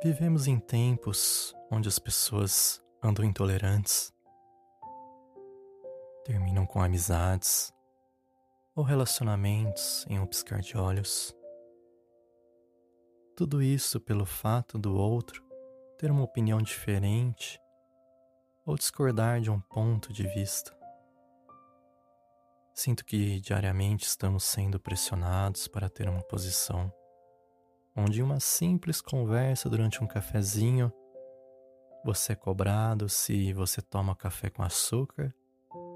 Vivemos em tempos onde as pessoas andam intolerantes, terminam com amizades ou relacionamentos em um piscar de olhos. Tudo isso pelo fato do outro ter uma opinião diferente ou discordar de um ponto de vista. Sinto que diariamente estamos sendo pressionados para ter uma posição, onde uma simples conversa durante um cafezinho, você é cobrado se você toma café com açúcar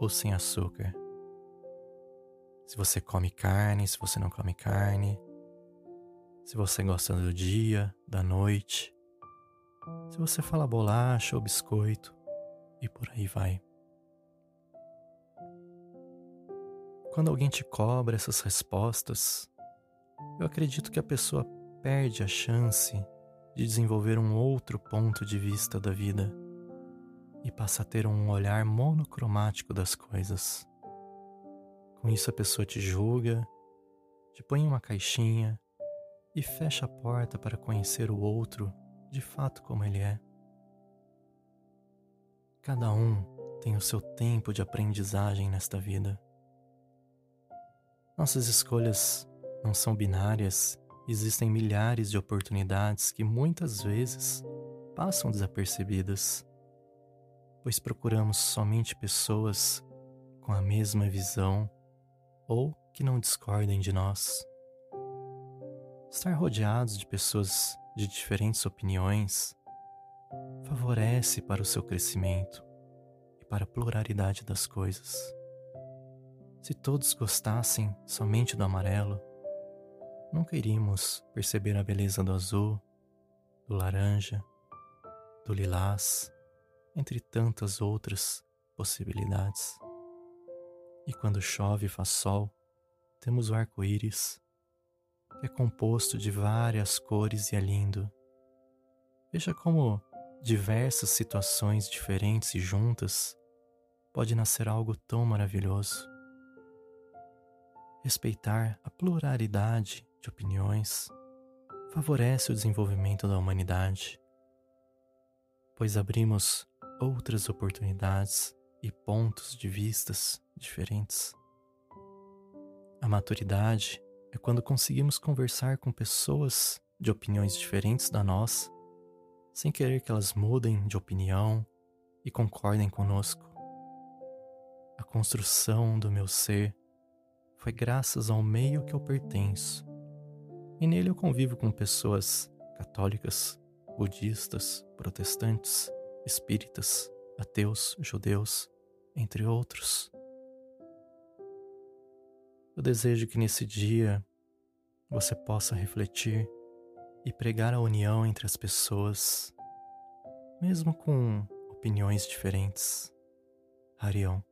ou sem açúcar. Se você come carne, se você não come carne. Se você gosta do dia, da noite. Se você fala bolacha ou biscoito. E por aí vai. Quando alguém te cobra essas respostas, eu acredito que a pessoa perde a chance de desenvolver um outro ponto de vista da vida e passa a ter um olhar monocromático das coisas. Com isso, a pessoa te julga, te põe em uma caixinha e fecha a porta para conhecer o outro de fato como ele é. Cada um tem o seu tempo de aprendizagem nesta vida. Nossas escolhas não são binárias, existem milhares de oportunidades que muitas vezes passam desapercebidas, pois procuramos somente pessoas com a mesma visão ou que não discordem de nós. Estar rodeados de pessoas de diferentes opiniões favorece para o seu crescimento e para a pluralidade das coisas. Se todos gostassem somente do amarelo, nunca iríamos perceber a beleza do azul, do laranja, do lilás, entre tantas outras possibilidades. E quando chove e faz sol, temos o arco-íris, que é composto de várias cores e é lindo. Veja como diversas situações diferentes e juntas pode nascer algo tão maravilhoso. Respeitar a pluralidade de opiniões favorece o desenvolvimento da humanidade, pois abrimos outras oportunidades e pontos de vistas diferentes. A maturidade é quando conseguimos conversar com pessoas de opiniões diferentes da nossa, sem querer que elas mudem de opinião e concordem conosco. A construção do meu ser foi graças ao meio que eu pertenço. E nele eu convivo com pessoas católicas, budistas, protestantes, espíritas, ateus, judeus, entre outros. Eu desejo que nesse dia você possa refletir e pregar a união entre as pessoas, mesmo com opiniões diferentes. Arião.